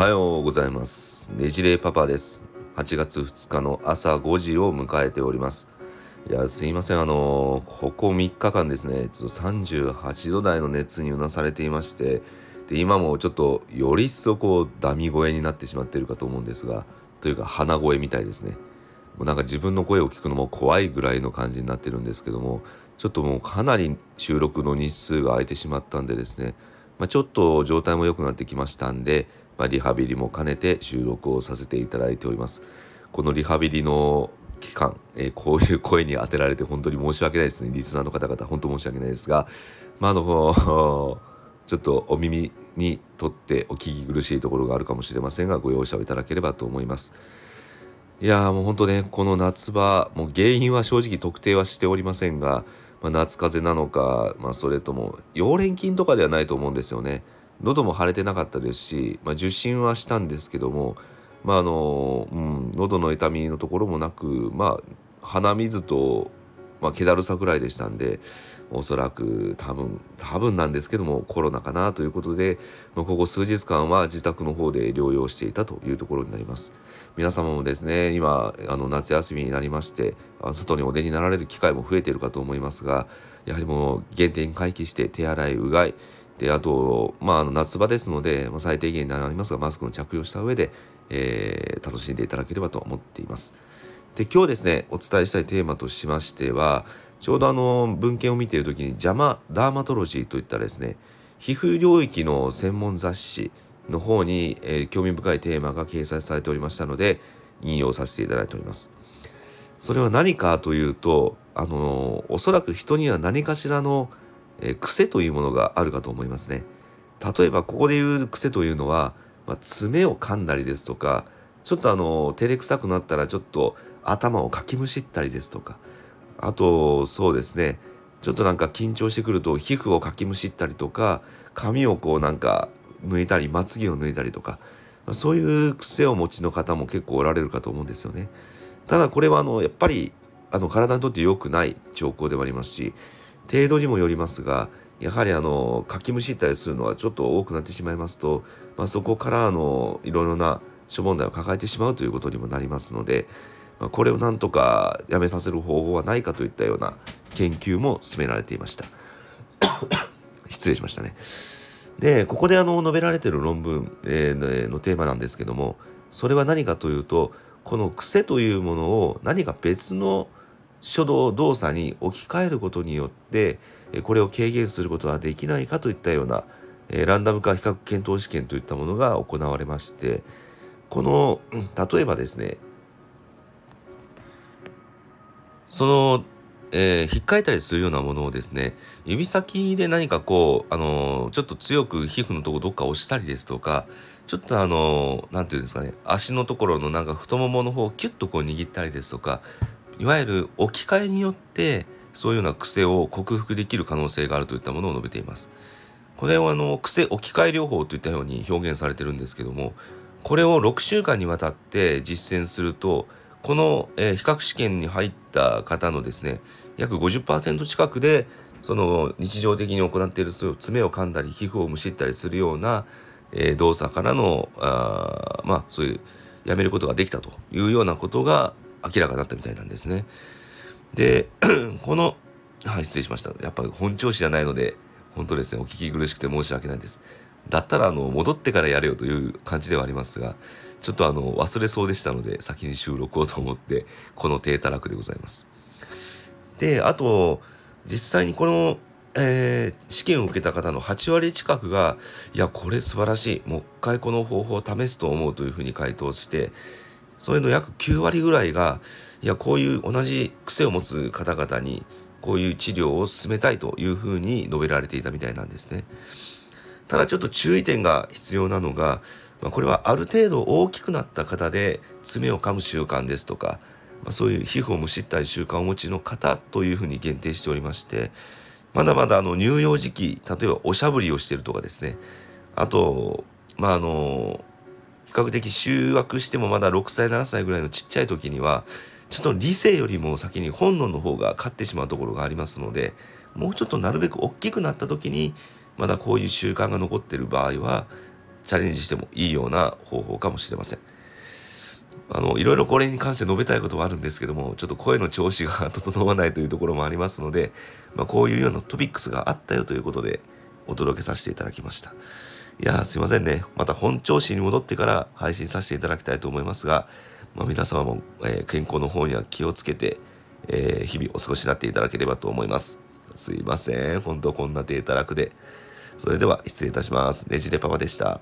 はようございます。ねじれパパです。8月2日の朝5時を迎えております。いやすいません。あのここ3日間ですね。ちょっと38度台の熱にうなされていまして。で今もちょっとより一層こうダミ声になってしまっているかと思うんですが。というか鼻声みたいですね。もうなんか自分の声を聞くのも怖いぐらいの感じになってるんですけども。ちょっともうかなり収録の日数が空いてしまったんでですね、まあ、ちょっと状態も良くなってきましたんで、まあ、リハビリも兼ねて収録をさせていただいておりますこのリハビリの期間、えー、こういう声に当てられて本当に申し訳ないですねリスナーの方々本当申し訳ないですがまああのちょっとお耳にとってお聞き苦しいところがあるかもしれませんがご容赦をいただければと思います。いやもう本当ねこの夏場もう原因は正直特定はしておりませんが、まあ、夏風邪なのか、まあ、それとも溶連菌とかではないと思うんですよね。喉も腫れてなかったですし、まあ、受診はしたんですけども、まああのうん、喉の痛みのところもなく、まあ、鼻水とまあ、気だるさぐらいでしたんでおそらく多分多分なんですけどもコロナかなということで、まあ、ここ数日間は自宅の方で療養していたというところになります。皆様もですね今あの夏休みになりまして外にお出になられる機会も増えているかと思いますがやはりもう原点回帰して手洗いうがいであと、まあ、あの夏場ですので、まあ、最低限になりますがマスクの着用した上で、えー、楽しんでいただければと思っています。で今日ですねお伝えしたいテーマとしましてはちょうどあの文献を見ている時に「邪魔ダーマトロジー」といったですね皮膚領域の専門雑誌の方に、えー、興味深いテーマが掲載されておりましたので引用させていただいております。それは何かというとあのおそらく人には何かしらの、え、癖というものがあるかと思いますね。例えばここで言う癖というのは、まあ、爪を噛んだりですとかちょっとあの照れくさくなったらちょっと頭をかきむしったりですとかあとそうですねちょっとなんか緊張してくると皮膚をかきむしったりとか髪をこうなんか抜いたりまつげを抜いたりとかそういう癖をお持ちの方も結構おられるかと思うんですよね。ただこれはあのやっぱりあの体にとって良くない兆候ではありますし程度にもよりますがやはりあのかきむしったりするのはちょっと多くなってしまいますと、まあ、そこからあのいろいろな諸問題を抱えてしまうということにもなりますので、まあ、これをなんとかやめさせる方法はないかといったような研究も進められていました。失礼しましたね。でここであの述べられている論文、えー、のテーマなんですけどもそれは何かというとこの癖というものを何か別の書道動作に置き換えることによってこれを軽減することはできないかといったようなランダム化比較検討試験といったものが行われましてこの例えばですねその、えー、引っかいたりするようなものをですね指先で何かこう、あの、ちょっと強く皮膚のとこどっか押したりですとかちょっとあの何、ー、て言うんですかね足のところのなんか太ももの方をキュッとこう握ったりですとかいわゆる置き換えによってそういうような癖を克服できる可能性があるといったものを述べています。これはあの癖置き換え療法といったように表現されてるんですけどもこれを6週間にわたって実践するとこの、えー、比較試験に入った方のですね約50%近くでその日常的に行っているそういう爪を噛んだり皮膚をむしったりするような、えー、動作からのあまあそういうやめることができたというようなことが明らかになったみたいなんですね。で このはい失礼しましたやっぱ本調子じゃないので本当ですねお聞き苦しくて申し訳ないです。だったらあの戻ってからやれよという感じではありますがちょっとあの忘れそうでしたので先に収録をと思ってこの低たらくでございます。であと実際にこの、えー、試験を受けた方の8割近くがいやこれ素晴らしいもう一回この方法を試すと思うというふうに回答してそれの約9割ぐらいがいやこういう同じ癖を持つ方々にこういう治療を進めたいというふうに述べられていたみたいなんですね。ただちょっと注意点が必要なのが、まあ、これはある程度大きくなった方で爪を噛む習慣ですとか、まあ、そういう皮膚をむしったり習慣をお持ちの方というふうに限定しておりましてまだまだあの乳幼児期例えばおしゃぶりをしてるとかですねあとまああの比較的就学してもまだ6歳7歳ぐらいのちっちゃい時にはちょっと理性よりも先に本能の方が勝ってしまうところがありますのでもうちょっとなるべく大きくなった時にまだこういう習慣が残ってる場合はチャレンジしてもいいような方法かもしれません。あのいろいろこれに関して述べたいことはあるんですけどもちょっと声の調子が整わないというところもありますので、まあ、こういうようなトピックスがあったよということでお届けさせていただきましたいやすいませんね。また本調子に戻ってから配信させていただきたいと思いますが、まあ、皆様も、えー、健康の方には気をつけて、えー、日々お過ごしになっていただければと思います。すいません。本当こんなデータ楽で。それでは失礼いたします。ねじれパパでした。